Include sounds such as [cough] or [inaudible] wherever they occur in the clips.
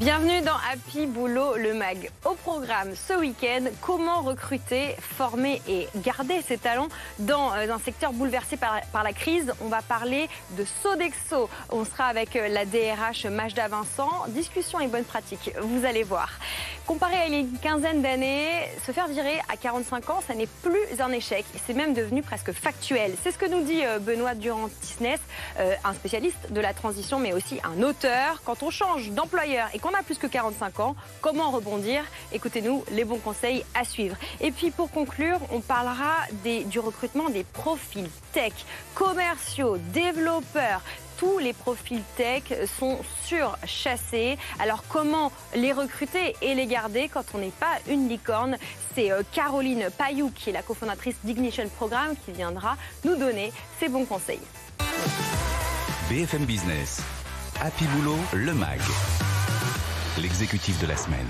Bienvenue dans Happy Boulot le Mag. Au programme ce week-end, comment recruter, former et garder ses talents dans euh, un secteur bouleversé par, la crise? On va parler de Sodexo. On sera avec euh, la DRH Majda Vincent. Discussion et bonne pratique, vous allez voir. Comparé à une quinzaine d'années, se faire virer à 45 ans, ça n'est plus un échec. C'est même devenu presque factuel. C'est ce que nous dit euh, Benoît Durand-Tisnes, un spécialiste de la transition, mais aussi un auteur. Quand on change d'employeur et qu'on on a plus que 45 ans. Comment rebondir? Écoutez-nous les bons conseils à suivre. Et puis pour conclure, on parlera du recrutement des profils tech, commerciaux, développeurs tous les profils tech sont surchassés. Alors comment les recruter et les garder quand on n'est pas une licorne? C'est euh, Caroline Payou, qui est la cofondatrice d'Ignition Programme, qui viendra nous donner ses bons conseils. BFM Business. Happy Boulot, le MAG l'exécutif de la semaine.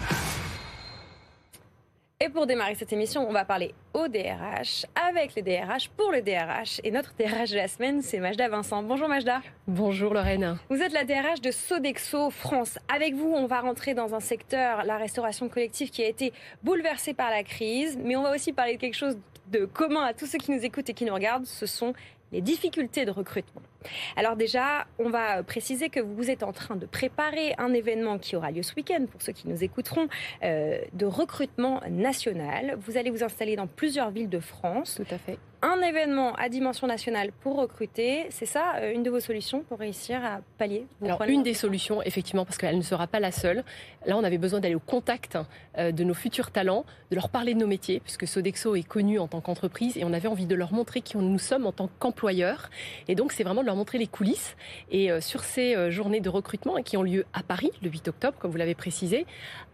Et pour démarrer cette émission, on va parler au DRH, avec les DRH, pour le DRH. Et notre DRH de la semaine, c'est Majda Vincent. Bonjour Majda. Bonjour Lorraine. Vous êtes la DRH de Sodexo France. Avec vous, on va rentrer dans un secteur, la restauration collective, qui a été bouleversé par la crise. Mais on va aussi parler de quelque chose de commun à tous ceux qui nous écoutent et qui nous regardent. Ce sont les difficultés de recrutement. Alors déjà, on va préciser que vous êtes en train de préparer un événement qui aura lieu ce week-end, pour ceux qui nous écouteront, euh, de recrutement national. Vous allez vous installer dans plusieurs villes de France. Tout à fait un événement à dimension nationale pour recruter, c'est ça euh, une de vos solutions pour réussir à pallier Alors une des solutions, effectivement, parce qu'elle ne sera pas la seule. Là, on avait besoin d'aller au contact euh, de nos futurs talents, de leur parler de nos métiers, puisque Sodexo est connu en tant qu'entreprise et on avait envie de leur montrer qui nous sommes en tant qu'employeurs. Et donc, c'est vraiment de montrer les coulisses. Et euh, sur ces journées de recrutement qui ont lieu à Paris le 8 octobre, comme vous l'avez précisé,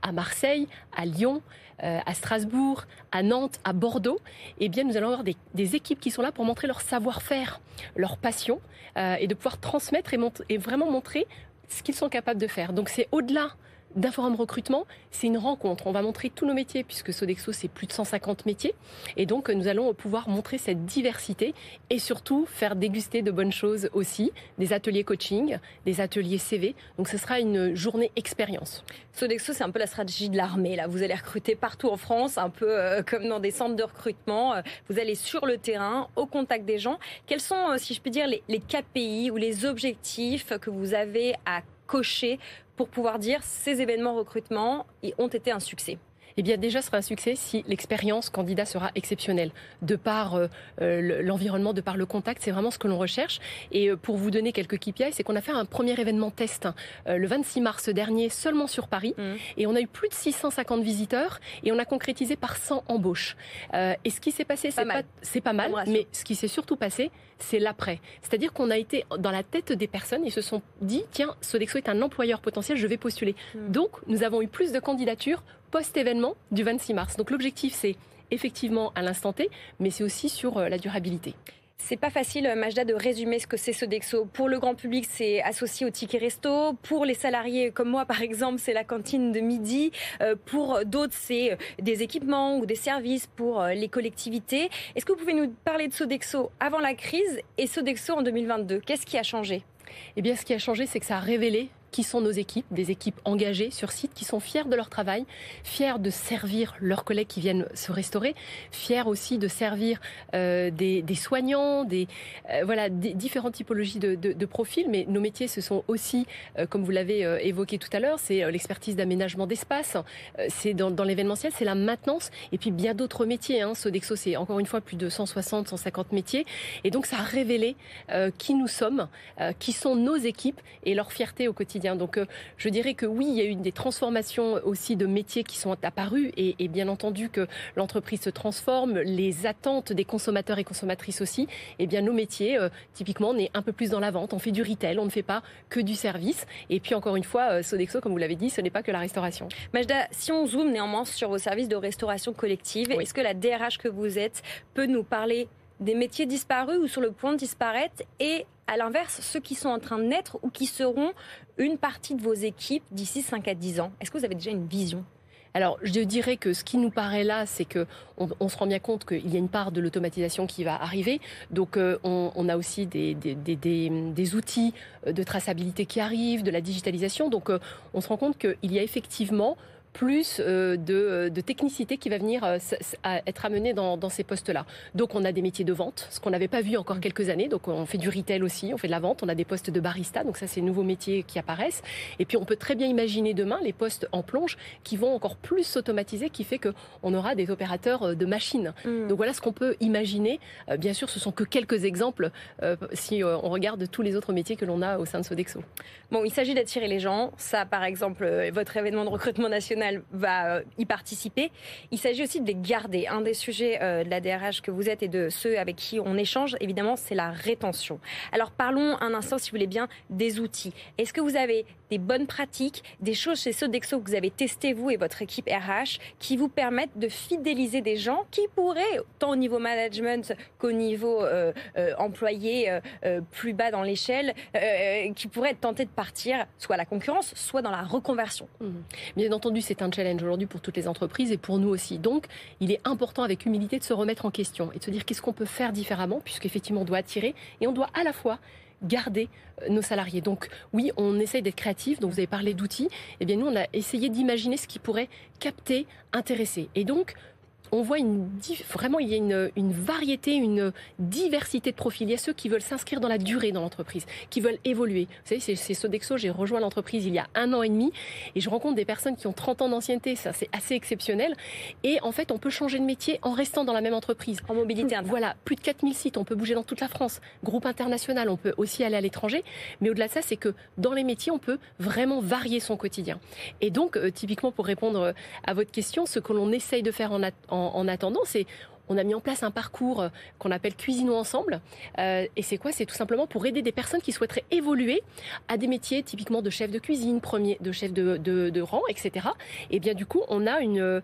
à Marseille, à Lyon, à Strasbourg, à Nantes, à Bordeaux, eh bien, nous allons avoir des, équipes qui sont là pour montrer leur savoir-faire, leur passion, euh, et de pouvoir transmettre et, et vraiment montrer ce qu'ils sont capables de faire. Donc c'est au-delà d'un forum recrutement, c'est une rencontre. On va montrer tous nos métiers, puisque Sodexo, c'est plus de 150 métiers. Et donc, nous allons pouvoir montrer cette diversité et surtout faire déguster de bonnes choses aussi, des ateliers coaching, des ateliers CV. Donc, ce sera une journée expérience. Sodexo, c'est un peu la stratégie de l'armée. Là, vous allez recruter partout en France, un peu euh, comme dans des centres de recrutement. Euh, vous allez sur le terrain, au contact des gens. Quels sont, euh, si je puis dire, les KPI ou les objectifs que vous avez à cocher pour pouvoir dire ces événements recrutement ont été un succès eh bien déjà ce sera un succès si l'expérience candidat sera exceptionnelle. De par euh, euh, l'environnement, de par le contact, c'est vraiment ce que l'on recherche. Et euh, pour vous donner quelques KPI, c'est qu'on a fait un premier événement test hein, le 26 mars dernier seulement sur Paris. Mmh. Et on a eu plus de 650 visiteurs et on a concrétisé par 100 embauches. et ce qui s'est passé, c'est pas, pas mal, mais ce qui s'est surtout passé, c'est l'après. C'est-à-dire qu'on a été dans la tête des personnes et se sont dit, tiens, Sodexo est un employeur potentiel, je vais postuler. Hmm. Donc, nous avons eu plus de candidatures post-événement du 26 mars. Donc, l'objectif, c'est effectivement à l'instant T, mais c'est aussi sur euh, la durabilité. C'est pas facile, Majda, de résumer ce que c'est Sodexo. Pour le grand public, c'est associé au ticket resto. Pour les salariés comme moi, [laughs] par exemple, c'est la cantine de midi. Euh, pour d'autres, c'est euh, des équipements ou des services pour euh, les collectivités. Est-ce que vous pouvez nous parler de Sodexo avant la crise et Sodexo en 2022 Qu'est-ce qui a changé? Eh bien, ce qui a changé, c'est que ça a révélé qui sont nos équipes, des équipes engagées sur site, qui sont fières de leur travail, fières de servir leurs collègues qui viennent se restaurer, fières aussi de servir euh, des, soignants, des euh, voilà, différentes typologies de, profils. Mais nos métiers, ce sont aussi, euh, comme vous l'avez évoqué tout à l'heure, c'est l'expertise d'aménagement d'espace, c'est dans, l'événementiel, c'est la maintenance, et puis bien d'autres métiers. Hein. Sodexo, c'est encore une fois plus de 160, 150 métiers, et donc ça a révélé qui nous sommes, qui sont nos équipes et leur fierté au quotidien. Donc euh, je dirais que oui, il y a eu des transformations aussi de métiers qui sont apparues et, bien entendu que l'entreprise se transforme, les attentes des consommateurs et consommatrices aussi. Et eh bien nos métiers, euh, typiquement, on est un peu plus dans la vente, on fait du retail, on ne fait pas que du service. Et puis encore une fois, euh, Sodexo, comme vous l'avez dit, ce n'est pas que la restauration. Majda, si on zoome néanmoins sur vos services de restauration collective, est-ce que la DRH que vous êtes peut nous parler des métiers disparus ou sur le point de disparaître et à l'inverse, ceux qui sont en train de naître ou qui seront une partie de vos équipes d'ici 5 à 10 ans Est-ce que vous avez déjà une vision? Alors, je dirais que ce qui nous paraît là, c'est que on, se rend bien compte qu'il y a une part de l'automatisation qui va arriver. Donc, euh, on, a aussi des, des, outils de traçabilité qui arrivent, de la digitalisation. Donc, euh, on se rend compte qu'il y a effectivement plus euh, de, de, technicité qui va venir euh, être amenée dans, dans ces postes-là. Donc on a des métiers de vente, ce qu'on n'avait pas vu encore quelques années. Donc on fait du retail aussi, on fait de la vente, on a des postes de barista. Donc ça, c'est nouveaux métiers qui apparaissent. Et puis on peut très bien imaginer demain les postes en plonge qui vont encore plus s'automatiser, qui fait qu'on aura des opérateurs euh, de machines. Mm. Donc voilà ce qu'on peut imaginer. Bien sûr, ce sont que quelques exemples si on regarde tous les autres métiers que l'on a au sein de Sodexo. Bon, il s'agit d'attirer les gens. Ça, par exemple, votre événement de recrutement national va euh, y participer. Il s'agit aussi de les garder. Un des sujets euh, de la DRH que vous êtes et de ceux avec qui on échange, évidemment, c'est la rétention. Alors parlons un instant, si vous voulez bien, des outils. Est-ce que vous avez des bonnes pratiques, des choses chez Sodexo que vous avez testé vous et votre équipe RH qui vous permettent de fidéliser des gens qui pourraient, tant au niveau management qu'au niveau euh, employé plus bas dans l'échelle, qui pourraient être tentés de partir soit à la concurrence, soit dans la reconversion? Mmh. Bien entendu, c'est un challenge aujourd'hui pour toutes les entreprises et pour nous aussi. Donc, il est important avec humilité de se remettre en question et de se dire qu'est-ce qu'on peut faire différemment, puisqu'effectivement, on doit attirer et on doit à la fois garder euh, nos salariés. Donc oui, on essaye d'être créatif. Donc vous avez parlé d'outils. Eh bien nous, on a essayé d'imaginer ce qui pourrait capter, intéresser. Et donc on voit une, vraiment il y a une, une, variété, une diversité de profils. Il y a ceux qui veulent s'inscrire dans la durée dans l'entreprise, qui veulent évoluer. Vous savez, c'est Sodexo, j'ai rejoint l'entreprise il y a un an et demi et je rencontre des personnes qui ont 30 ans d'ancienneté, ça c'est assez exceptionnel. Et en fait, on peut changer de métier en restant dans la même entreprise. En mobilité Voilà, plus de 4000 sites, on peut bouger dans toute la France. Groupe international, on peut aussi aller à l'étranger. Mais au-delà de ça, c'est que dans les métiers, on peut vraiment varier son quotidien. Et donc, euh, typiquement, pour répondre à votre question, ce que l'on essaye de faire en, en en, attendant, on a mis en place un parcours euh, qu'on appelle Cuisinons ensemble. Euh, et c'est quoi? C'est tout simplement pour aider des personnes qui souhaiteraient évoluer à des métiers typiquement de chef de cuisine, premier, de chef de, de rang, etc. Et bien du coup, on a une,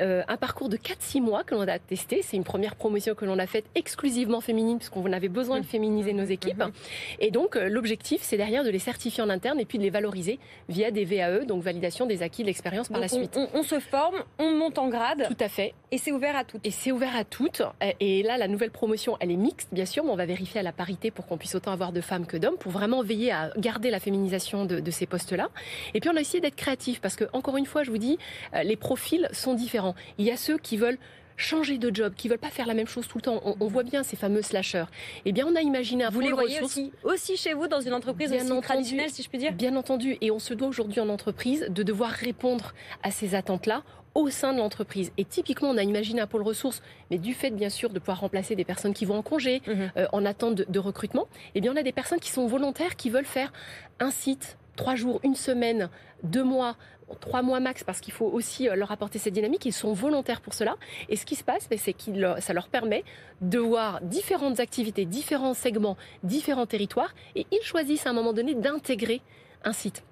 euh, un parcours de 4-6 mois que l'on a testé. C'est une première promotion que l'on a faite exclusivement féminine puisqu'on avait besoin de féminiser nos équipes. Mhm. Et donc euh, l'objectif, c'est derrière de les certifier en interne et puis de les valoriser via des VAE, donc validation des acquis de l'expérience par la suite. On, se forme, on monte en grade. Tout à fait. Et c'est ouvert à toutes. Et c'est ouvert à toutes. Et là, la nouvelle promotion, elle est mixte, bien sûr, mais on va vérifier à la parité pour qu'on puisse autant avoir de femmes que d'hommes, pour vraiment veiller à garder la féminisation de, de ces postes-là. Et puis on a essayé d'être créatif parce que, encore une fois, je vous dis, euh, les profils sont différents. Il y a ceux qui veulent changer de job, qui veulent pas faire la même chose tout le temps. On, voit bien ces fameux slashers. Eh bien, on a imaginé un vous les voyez aussi, aussi chez vous dans une entreprise aussi traditionnelle, si je puis dire. Bien entendu, et on se doit aujourd'hui en entreprise de devoir répondre à ces attentes-là au sein de l'entreprise. Et typiquement, on a imaginé un pôle ressources, mais du fait, bien sûr, de pouvoir remplacer des personnes qui vont en congé, mhm. euh, en attente de, de recrutement, eh bien, on a des personnes qui sont volontaires, qui veulent faire un site, trois jours, une semaine, deux mois, trois mois max parce qu'il faut aussi euh, leur apporter cette dynamique. Ils sont volontaires pour cela. Et ce qui se passe, c'est que ça leur permet de voir différentes activités, différents segments, différents territoires. Et ils choisissent à un moment donné d'intégrer un site.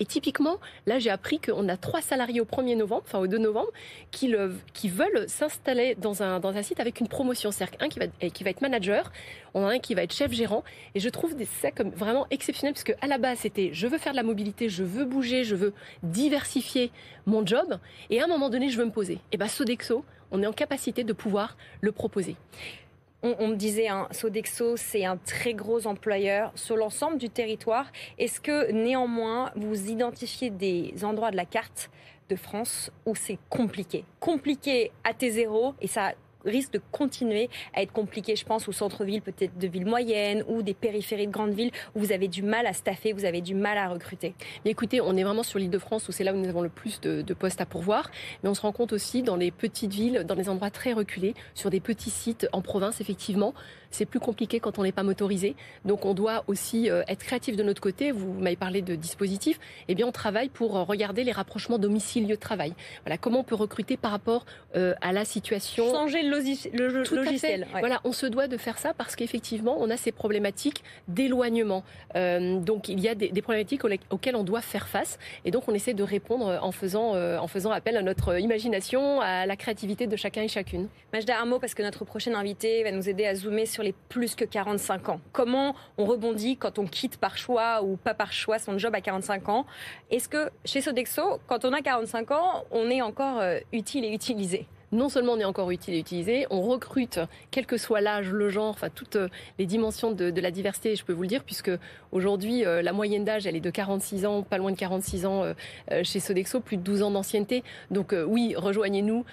Et typiquement, là, j'ai appris qu'on a trois salariés au 1er novembre, enfin au 2 novembre, qui, le, qui veulent s'installer dans un, site avec une promotion. C'est-à-dire un qui va, être manager, on a un qui va être chef gérant. Et je trouve ça comme vraiment exceptionnel, puisque à la base, c'était je veux faire de la mobilité, je veux bouger, je veux diversifier mon job. Et à un moment donné, je veux me poser. Et bien, Sodexo, on est en capacité de pouvoir le proposer. On, me disait, hein, Sodexo, c'est un très gros employeur sur l'ensemble du territoire. Est-ce que néanmoins, vous identifiez des endroits de la carte de France où c'est compliqué? Compliqué à T0 et ça risque de continuer à être compliqué, je pense, au centre-ville, peut-être de villes moyennes ou des périphéries de grandes villes où vous avez du mal à staffer, vous avez du mal à recruter. Mais Écoutez, on est vraiment sur l'île de France où c'est là où nous avons le plus de, de, postes à pourvoir, mais on se rend compte aussi dans les petites villes, dans des endroits très reculés, sur des petits sites en province, effectivement, c'est plus compliqué quand on n'est pas motorisé. Donc on doit aussi euh, être créatif de notre côté. Vous m'avez parlé de dispositifs. Eh bien, on travaille pour euh, regarder les rapprochements domicile-lieu de travail. Voilà, comment on peut recruter par rapport euh, à la situation. Changer le, logiciel. Voilà, on se doit de faire ça parce qu'effectivement, on a ces problématiques d'éloignement. donc, il y a des, problématiques auxquelles on doit faire face. Et donc, on essaie de répondre en faisant, en faisant appel à notre imagination, à la créativité de chacun et chacune. Majda, un mot parce que notre prochaine invité va nous aider à zoomer sur les plus que 45 ans. Comment on rebondit quand on quitte par choix ou pas par choix son job à 45 ans? Est-ce que chez Sodexo, quand on a 45 ans, on est encore euh, utile et utilisé? Non seulement on est encore utile et utilisé, on recrute, quel que soit l'âge, le genre, enfin toutes euh, les dimensions de, la diversité, je peux vous le dire, puisque aujourd'hui euh, la moyenne d'âge elle est de 46 ans, pas loin de 46 ans chez Sodexo, plus de 12 ans d'ancienneté. Donc oui, rejoignez-nous,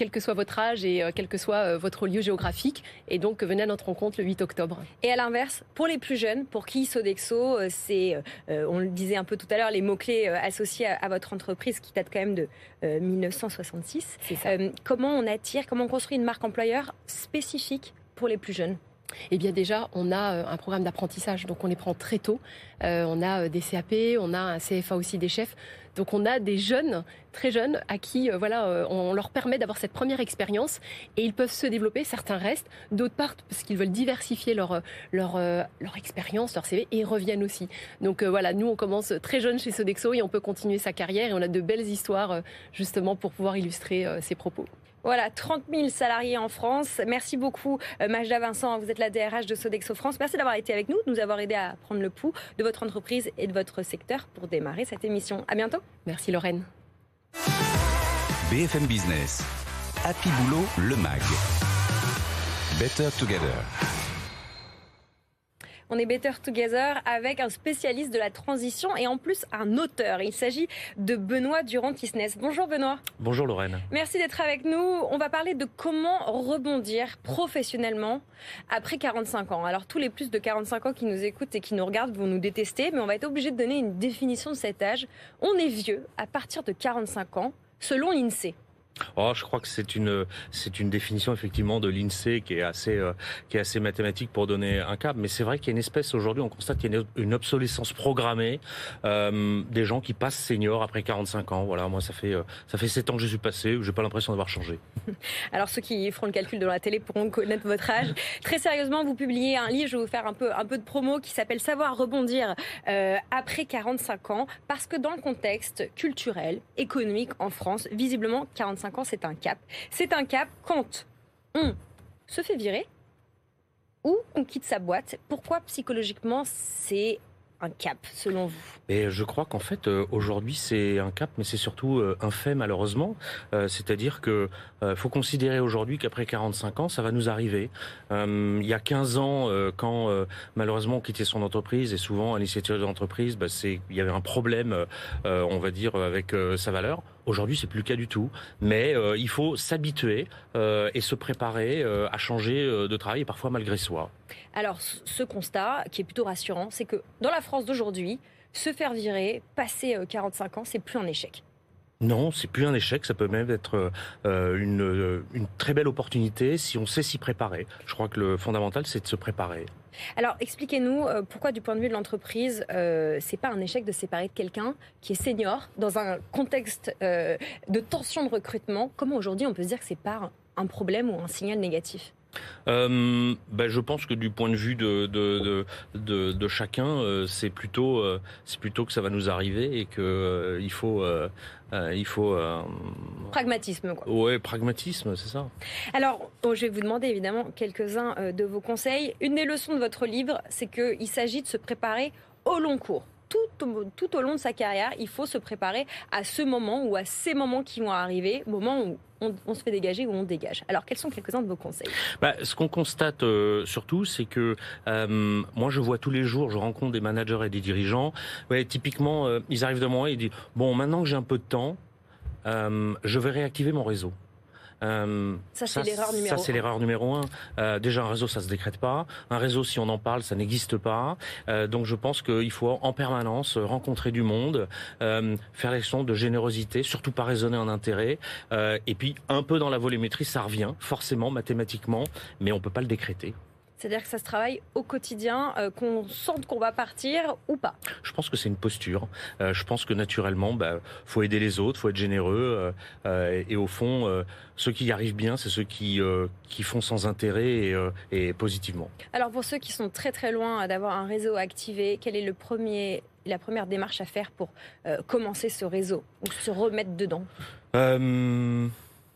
quel que soit votre âge et euh, quel que soit euh, votre lieu géographique. Et donc, venez à notre rencontre le 8 octobre. Et à l'inverse, pour les plus jeunes, pour qui Sodexo, euh, c'est, on le disait un peu tout à l'heure, les mots-clés associés à, votre entreprise qui date quand même de 1966. Comment on attire, comment on construit une marque employeur spécifique pour les plus jeunes? Eh bien déjà, on a un programme d'apprentissage, donc on les prend très tôt. on a des CAP, on a un CFA aussi des chefs. Donc on a des jeunes, très jeunes, à qui euh, voilà, euh, on leur permet d'avoir cette première expérience et ils peuvent se développer. Certains restent, d'autres partent parce qu'ils veulent diversifier leur euh, leur leur expérience, leur CV et reviennent aussi. Donc voilà, nous on commence très jeune chez Sodexo et on peut continuer sa carrière et on a de belles histoires justement pour pouvoir illustrer ces propos. Voilà, 30 000 salariés en France. Merci beaucoup, euh, Majda Vincent. Vous êtes la DRH de Sodexo France. Merci d'avoir été avec nous, de nous avoir aidé à prendre le pouls de votre entreprise et de votre secteur pour démarrer cette émission. À bientôt. Merci, Lorraine. BFM Business. Happy Boulot, le MAG. Better Together. On est Better Together avec un spécialiste de la transition et en plus un auteur. Il s'agit de Benoît Durand-Kisnès. Bonjour Benoît. Bonjour Lorraine. Merci d'être avec nous. On va parler de comment rebondir professionnellement après 45 ans. Alors tous les plus de 45 ans qui nous écoutent et qui nous regardent vont nous détester, mais on va être obligé de donner une définition de cet âge. On est vieux à partir de 45 ans selon l'INSEE. Oh, je crois que c'est une c'est une définition effectivement de l'Insee qui est assez euh, qui est assez mathématique pour donner un cap. Mais c'est vrai qu'il y a une espèce aujourd'hui, on constate qu'il y a une, obsolescence programmée euh, des gens qui passent seniors après 45 ans. Voilà, moi ça fait euh, ça fait 7 ans que je suis passé, j'ai pas l'impression d'avoir changé. [laughs] Alors ceux qui feront le calcul dans la télé pourront connaître votre âge. [laughs] Très sérieusement, vous publiez un livre, je vais vous faire un peu un peu de promo qui s'appelle Savoir rebondir après 45 ans parce que dans le contexte culturel, économique en France, visiblement 45 c'est un cap. C'est un cap quand on se fait virer ou on quitte sa boîte. Pourquoi psychologiquement c'est un cap, selon vous? Et je crois qu'en fait, euh, aujourd'hui, c'est un cap, mais c'est surtout euh, un fait, malheureusement. Euh, c'est-à-dire que faut considérer aujourd'hui qu'après 45 ans, ça va nous arriver. il y a 15 ans, quand malheureusement on quittait son entreprise, et souvent à l'initiative de l'entreprise, bah, il y avait un problème, on va dire, avec sa valeur. Aujourd'hui, c'est plus le cas du tout. Mais euh, il faut s'habituer euh, et se préparer euh, à changer de travail, parfois malgré soi. Alors, ce constat, qui est plutôt rassurant, c'est que dans la France d'aujourd'hui, se faire virer, passer 45 ans, c'est plus un échec. Non, c'est plus un échec, ça peut même être une, une très belle opportunité si on sait s'y préparer. Je crois que le fondamental, c'est de se préparer. Alors, expliquez-nous euh, pourquoi, du point de vue de l'entreprise, euh, c'est pas un échec de séparer de quelqu'un qui est senior dans un contexte euh, de tension de recrutement? Comment aujourd'hui on peut se dire que c'est pas un problème ou un signal négatif? Euh, ben, je pense que du point de vue de, de, de, de, chacun, euh, c'est plutôt, euh, c'est plutôt que ça va nous arriver et que il faut, il faut pragmatisme. Quoi. Ouais, pragmatisme, c'est ça. Alors, je vais vous demander évidemment quelques-uns de vos conseils. Une des leçons de votre livre, c'est qu'il s'agit de se préparer au long cours tout, au long de sa carrière, il faut se préparer à ce moment ou à ces moments qui vont arriver, moment où on, se fait dégager ou on dégage. Alors, quels sont quelques-uns de vos conseils? Bah, Ce qu'on constate euh, surtout, c'est que euh, moi, je vois tous les jours, je rencontre des managers et des dirigeants. Typiquement, euh, ils arrivent de moi et ils disent bon, maintenant que j'ai un peu de temps, je vais réactiver mon réseau. Euh, ça, c'est l'erreur numéro Ça, c'est l'erreur numéro un. Euh, déjà, un réseau, ça se décrète pas. Un réseau, si on en parle, ça n'existe pas. Euh, donc, je pense qu'il faut en permanence rencontrer du monde, faire les sons de générosité, surtout pas raisonner en intérêt. et puis, un peu dans la volumétrie, ça revient, forcément, mathématiquement, mais on peut pas le décréter. C'est-à-dire que ça se travaille au quotidien, euh, qu'on sente qu'on va partir ou pas. Je pense que c'est une posture. Euh, je pense que naturellement, bah, faut aider les autres, faut être généreux. Euh, et au fond, ceux qui y arrivent bien, c'est ceux qui qui font sans intérêt et, et, positivement. Alors pour ceux qui sont très très loin d'avoir un réseau activé, quel est le premier la première démarche à faire pour commencer ce réseau ou se remettre dedans?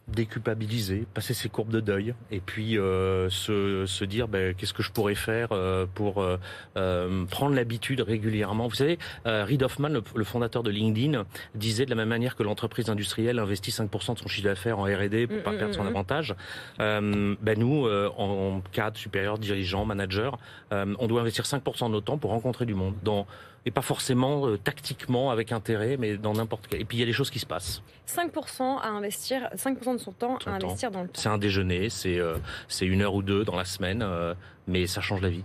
Déculpabiliser, passer ses courbes de deuil et puis euh, se, se, dire ben, qu'est-ce que je pourrais faire euh, pour euh, euh, prendre l'habitude régulièrement. Vous savez, euh, Reid Hoffman, le, fondateur de LinkedIn, disait de la même manière que l'entreprise industrielle investit 5% de son chiffre d'affaires en R&D pour mm, pas mm, perdre son mm, avantage. ben nous, en cadre supérieur, dirigeant, manager, on doit investir 5% de notre temps pour rencontrer du monde dans et pas forcément euh, tactiquement avec intérêt, mais dans n'importe quel. Et puis il y a des choses qui se passent. 5% à investir, 5% de son temps à investir dans le temps. C'est un déjeuner, c'est euh, c'est une heure ou deux dans la semaine, euh, mais ça change la vie.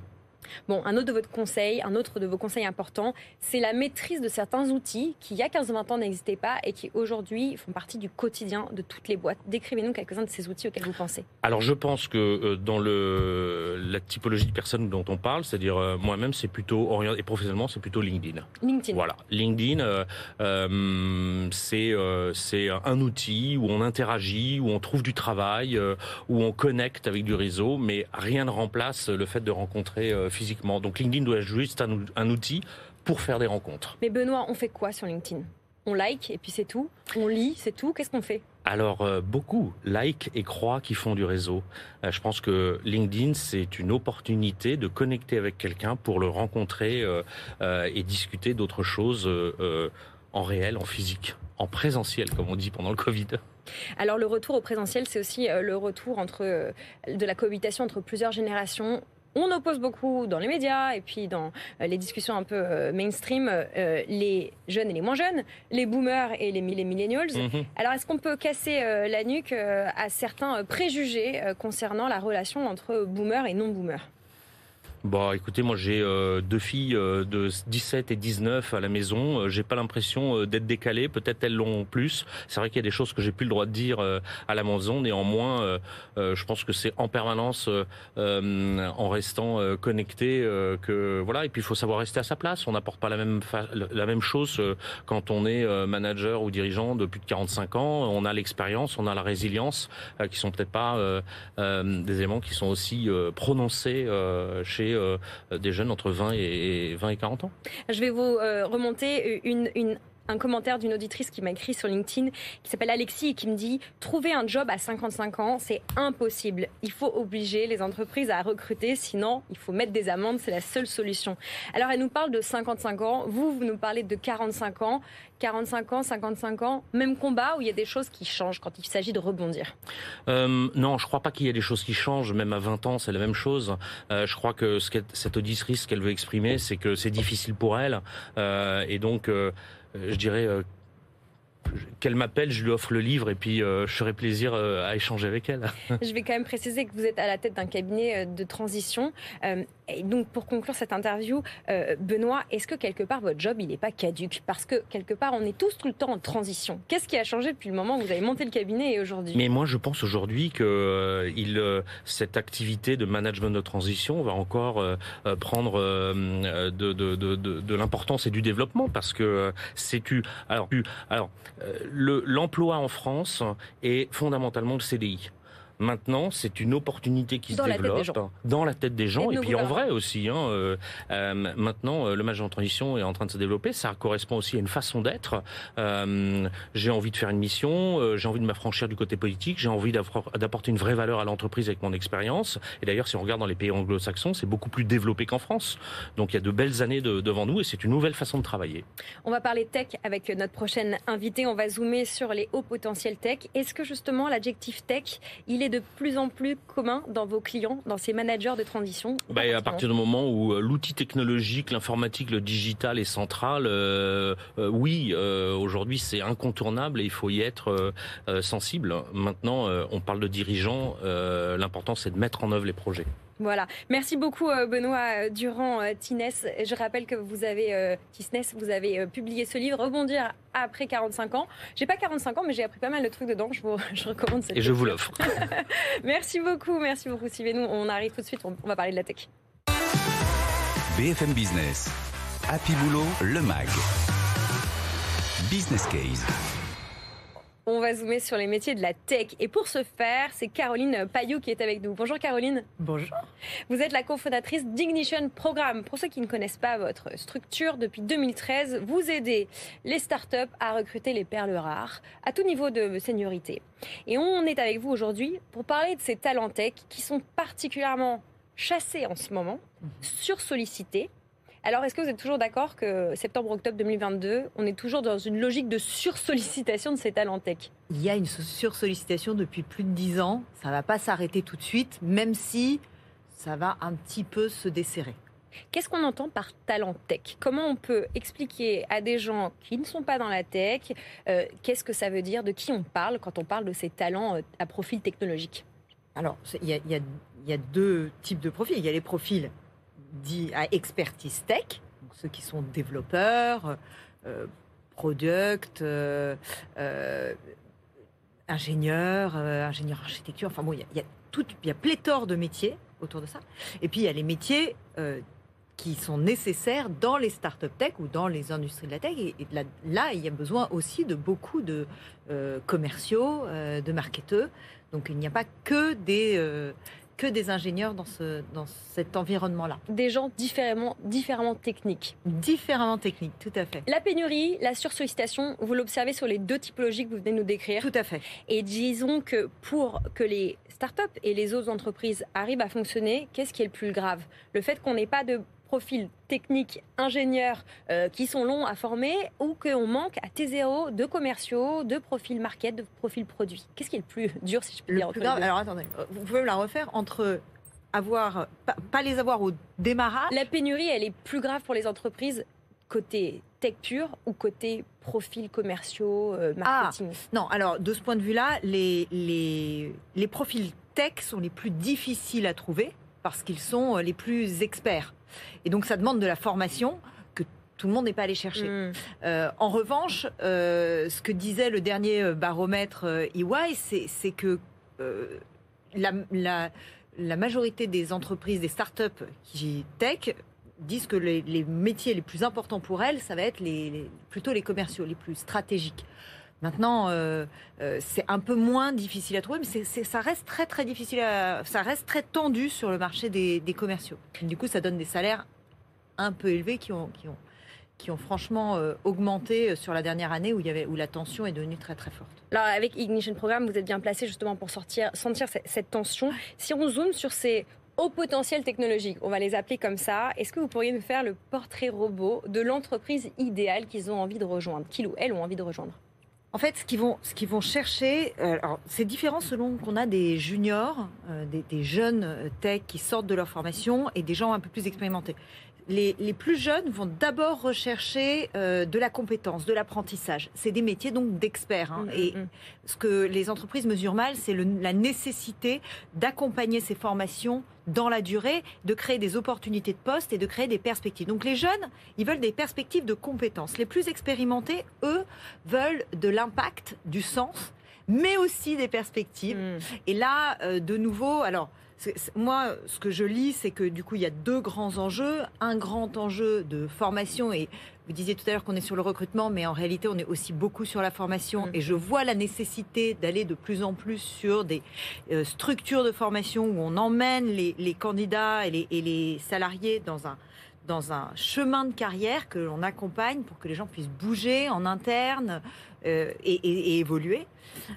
Bon, un autre de votre conseil, un autre de vos conseils importants, c'est la maîtrise de certains outils qui, il y a 15-20 ans, n'existaient pas et qui, aujourd'hui, font partie du quotidien de toutes les boîtes. Décrivez-nous quelques-uns de ces outils auxquels vous pensez. Alors, je pense que euh, dans le, la typologie de personnes dont on parle, c'est-à-dire euh, moi-même, c'est plutôt orienté, et professionnellement, c'est plutôt LinkedIn. LinkedIn. Voilà. LinkedIn, euh, c'est c'est un outil où on interagit, où on trouve du travail, où on connecte avec du réseau, mais rien ne remplace le fait de rencontrer physiquement. Donc LinkedIn doit être juste un, outil pour faire des rencontres. Mais Benoît, on fait quoi sur LinkedIn? On like et puis c'est tout? On lit, c'est tout? Qu'est-ce qu'on fait? Alors euh, beaucoup like et croient qui font du réseau. Euh, je pense que LinkedIn c'est une opportunité de connecter avec quelqu'un pour le rencontrer euh, et discuter d'autres choses en réel, en physique, en présentiel comme on dit pendant le Covid. Alors le retour au présentiel, c'est aussi le retour entre de la cohabitation entre plusieurs générations on oppose beaucoup dans les médias et puis dans euh, les discussions un peu euh, mainstream euh, les jeunes et les moins jeunes, les boomers et les, millennials. Mhm. Alors est-ce qu'on peut casser la nuque à certains préjugés concernant la relation entre boomers et non-boomers? Bon, écoutez, moi j'ai euh, deux filles euh, de 17 et 19 à la maison. Euh, j'ai pas l'impression d'être décalé. Peut-être elles l'ont plus. C'est vrai qu'il y a des choses que j'ai plus le droit de dire à la maison. Néanmoins, je pense que c'est en permanence, en restant connecté, que voilà. Et puis il faut savoir rester à sa place. On n'apporte pas la même la même chose quand on est manager ou dirigeant de plus de 45 ans. On a l'expérience, on a la résilience, qui sont peut-être pas des éléments qui sont aussi prononcés chez euh, des jeunes entre 20 et, 20 et 40 ans. Je vais vous euh, remonter une, une un commentaire d'une auditrice qui m'a écrit sur LinkedIn, qui s'appelle Alexis et qui me dit Trouver un job à 55 ans, c'est impossible. Il faut obliger les entreprises à recruter, sinon il faut mettre des amendes, c'est la seule solution. Alors elle nous parle de 55 ans, vous, vous nous parlez de 45 ans. 45 ans, 55 ans, même combat où il y a des choses qui changent quand il s'agit de rebondir? Euh, Non, je crois pas qu'il y ait des choses qui changent. Même à 20 ans, c'est la même chose. Euh, je crois que ce cette auditrice, ce qu'elle veut exprimer, c'est que c'est difficile pour elle. Euh, et donc, je dirais qu'elle m'appelle, je lui offre le livre et puis euh, je ferai plaisir euh, à échanger avec elle. [laughs] je vais quand même préciser que vous êtes à la tête d'un cabinet euh, de transition. et donc pour conclure cette interview, Benoît, est-ce que quelque part votre job il n'est pas caduque? Parce que quelque part on est tous tout le temps en transition. Qu'est-ce qui a changé depuis le moment où vous avez monté le cabinet et aujourd'hui? Mais moi je pense aujourd'hui que il, cette activité de management de transition va encore prendre de, de, de, de l'importance et du développement parce que c'est tu alors alors l'emploi en France est fondamentalement le CDI. Maintenant, c'est une opportunité qui se développe dans la tête des gens et, puis en vrai aussi. Hein, euh, euh, maintenant, euh, le match en transition est en train de se développer. Ça correspond aussi à une façon d'être. j'ai envie de faire une mission, j'ai envie de m'affranchir du côté politique, j'ai envie d'apporter une vraie valeur à l'entreprise avec mon expérience. Et d'ailleurs, si on regarde dans les pays anglo-saxons, c'est beaucoup plus développé qu'en France. Donc il y a de belles années devant nous et c'est une nouvelle façon de travailler. On va parler tech avec notre prochaine invitée. On va zoomer sur les hauts potentiels tech. Est-ce que justement l'adjectif tech, il est de plus en plus commun dans vos clients, dans ces managers de transition bah, À partir du moment où euh, l'outil technologique, l'informatique, le digital est central, euh, euh, oui, aujourd'hui c'est incontournable et il faut y être sensible. Maintenant, on parle de dirigeants, l'important c'est de mettre en œuvre les projets. Voilà. Merci beaucoup euh, Benoît Durand Tines. Je rappelle que vous avez vous avez publié ce livre Rebondir après 45 ans. J'ai pas 45 ans mais j'ai appris pas mal de trucs dedans. Je vous [laughs] je recommande cette Et je vous l'offre. [laughs] merci beaucoup, merci beaucoup Suivez-nous. On arrive tout de suite, on va parler de la tech. BFM Business. Happy Boulot, le MAG. Business Case. On va zoomer sur les métiers de la tech. Et pour ce faire, c'est Caroline Payou qui est avec nous. Bonjour Caroline. Bonjour. Vous êtes la cofondatrice d'Ignition Programme. Pour ceux qui ne connaissent pas votre structure, depuis 2013, vous aidez les startups à recruter les perles rares à tout niveau de seniorité. Et on est avec vous aujourd'hui pour parler de ces talents tech qui sont particulièrement chassés en ce moment, mhm. sursollicités alors, est-ce que vous êtes toujours d'accord que septembre-octobre 2022, on est toujours dans une logique de sursollicitation de ces talents tech? Il y a une sursollicitation depuis plus de dix ans. Ça ne va pas s'arrêter tout de suite, même si ça va un petit peu se desserrer. Qu'est-ce qu'on entend par talent tech? Comment on peut expliquer à des gens qui ne sont pas dans la tech euh, qu'est-ce que ça veut dire, de qui on parle quand on parle de ces talents euh, à profil technologique? Alors, il y, y a deux types de profils. Il y a les profils dit à expertise tech, ceux qui sont développeurs, euh, product, euh, euh, ingénieurs, ingénieurs architecture. Enfin bon, il y a, tout, il y a pléthore de métiers autour de ça. Et puis il y a les métiers qui sont nécessaires dans les startups tech ou dans les industries de la tech. Et, là, là, il y a besoin aussi de beaucoup de commerciaux, de marketeurs. Donc il n'y a pas que des que des ingénieurs dans, ce, dans cet environnement-là. Des gens différemment, différemment techniques. Différemment techniques, tout à fait. La pénurie, la sursollicitation, vous l'observez sur les deux typologies que vous venez de nous décrire. Tout à fait. Et disons que pour que les startups et les autres entreprises arrivent à fonctionner, qu'est-ce qui est le plus grave? Le fait qu'on n'ait pas de profils techniques, ingénieurs euh, qui sont longs à former ou qu'on manque à T0 de commerciaux, de profils market, de profils produits Qu'est-ce qui est le plus dur, si je peux dire Alors attendez, euh, vous pouvez me la refaire entre avoir, pas, les avoir au démarrage. La pénurie, elle est plus grave pour les entreprises côté tech pur ou côté profils commerciaux, euh, ah, marketing Non, alors de ce point de vue-là, les, les, les profils tech sont les plus difficiles à trouver parce qu'ils sont les plus experts. Et donc ça demande de la formation que tout le monde n'est pas allé chercher. Hmm. Euh, en revanche, euh, ce que disait le dernier euh, baromètre EY, c'est que la, la, majorité des entreprises, des startups qui tech, disent que les, métiers les plus importants pour elles, ça va être les, plutôt les commerciaux, les plus stratégiques. Maintenant, c'est un peu moins difficile à trouver, mais ça reste très très difficile, ça reste très tendu sur le marché des, commerciaux. Du coup, ça donne des salaires un peu élevés qui ont, franchement euh, augmenté euh, sur la dernière année où, la tension est devenue très très forte. Alors avec Ignition Programme, vous êtes bien placé justement pour sentir cette, tension. Si on zoome sur ces hauts potentiels technologiques, on va les appeler comme ça, est-ce que vous pourriez nous faire le portrait robot de l'entreprise idéale qu'ils ont envie de rejoindre, qu'ils ou elles ont envie de rejoindre? En fait, ce qu'ils vont, chercher, euh, c'est différent selon qu'on a des juniors, des, des, jeunes tech qui sortent de leur formation et des gens un peu plus expérimentés les, plus jeunes vont d'abord rechercher euh, de la compétence, de l'apprentissage. C'est des métiers donc d'experts. Hein. Mm, et mm, mm. ce que les entreprises mesurent mal, c'est la nécessité d'accompagner ces formations dans la durée, de créer des opportunités de poste et de créer des perspectives. Donc les jeunes, ils veulent des perspectives de compétences. Les plus expérimentés, eux, veulent de l'impact, du sens, mais aussi des perspectives. Et là, euh, de nouveau, alors moi, ce que je lis, c'est que du coup, il y a deux grands enjeux. Un grand enjeu de formation et vous disiez tout à l'heure qu'on est sur le recrutement, mais en réalité, on est aussi beaucoup sur la formation. Mm. Et je vois la nécessité d'aller de plus en plus sur des euh, structures de formation où on emmène les, candidats et les, salariés dans un dans un chemin de carrière que l'on accompagne pour que les gens puissent bouger en interne euh, et, évoluer.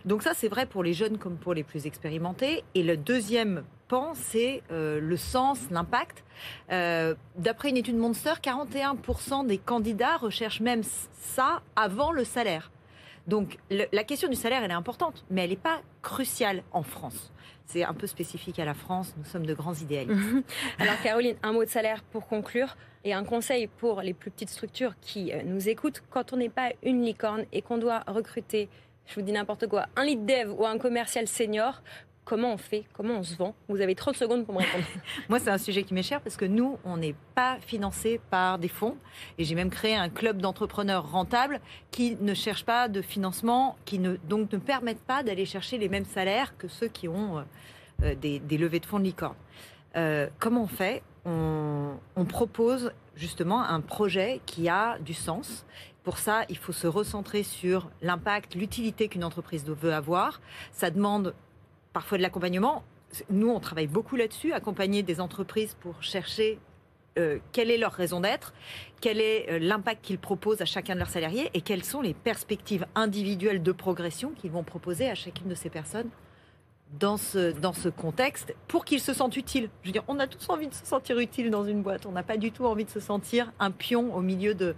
Donc ça, c'est vrai pour les jeunes comme pour les plus expérimentés. Et le deuxième c'est euh, le sens, l'impact. Euh, d'après une étude Monster, 41% des candidats recherchent même ça avant le salaire. Donc la question du salaire, elle est importante, mais elle n'est pas cruciale en France. C'est un peu spécifique à la France, nous sommes de grands idéalistes. [laughs] Alors Caroline, un mot de salaire pour conclure et un conseil pour les plus petites structures qui euh, nous écoutent. Quand on n'est pas une licorne et qu'on doit recruter, je vous dis n'importe quoi, un lead dev ou un commercial senior, Comment on fait Comment on se vend Vous avez 30 secondes pour me répondre. [laughs] Moi, c'est un sujet qui m'est cher parce que nous, on n'est pas financé par des fonds. Et j'ai même créé un club d'entrepreneurs rentables qui ne cherchent pas de financement, qui ne, donc ne permettent pas d'aller chercher les mêmes salaires que ceux qui ont euh, euh, des, levées de fonds de licorne. Euh, comment on fait? On, on propose justement un projet qui a du sens. Pour ça, il faut se recentrer sur l'impact, l'utilité qu'une entreprise veut avoir. Ça demande parfois de l'accompagnement. Nous, on travaille beaucoup là-dessus, accompagner des entreprises pour chercher euh, quelle est leur raison d'être, quel est euh, l'impact qu'ils proposent à chacun de leurs salariés et quelles sont les perspectives individuelles de progression qu'ils vont proposer à chacune de ces personnes dans ce, dans ce contexte pour qu'ils se sentent utiles. Je veux dire, on a tous envie de se sentir utile dans une boîte. On n'a pas du tout envie de se sentir un pion au milieu de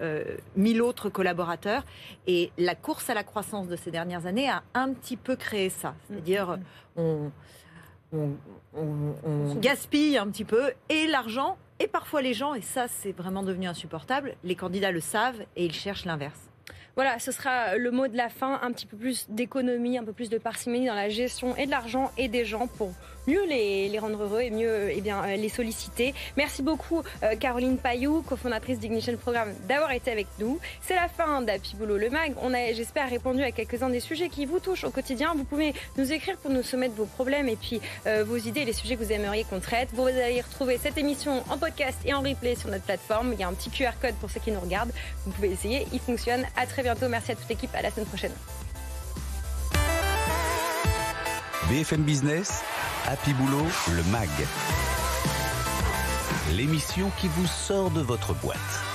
euh, mille autres collaborateurs. Et la course à la croissance de ces dernières années a un petit peu créé ça. C'est-à-dire, on, on, on gaspille un petit peu et l'argent et parfois les gens, et ça c'est vraiment devenu insupportable, les candidats le savent et ils cherchent l'inverse. Voilà, ce sera le mot de la fin, un petit peu plus d'économie, un peu plus de parcimonie dans la gestion et de l'argent et des gens pour mieux les, rendre heureux et mieux eh bien, euh, les solliciter. Merci beaucoup euh, Caroline Payou, cofondatrice d'Ignition Programme, d'avoir été avec nous. C'est la fin d'Happy Boulot le Mag. On a, j'espère, répondu à quelques-uns des sujets qui vous touchent au quotidien. Vous pouvez nous écrire pour nous soumettre vos problèmes et puis euh, vos idées, les sujets que vous aimeriez qu'on traite. Vous allez retrouver cette émission en podcast et en replay sur notre plateforme. Il y a un petit QR code pour ceux qui nous regardent. Vous pouvez essayer, il fonctionne. À très bientôt. Merci à toute l'équipe. À la semaine prochaine. BFM Business, Happy Boulot, le MAG. L'émission qui vous sort de votre boîte.